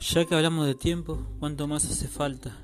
Ya que hablamos de tiempo, ¿cuánto más hace falta?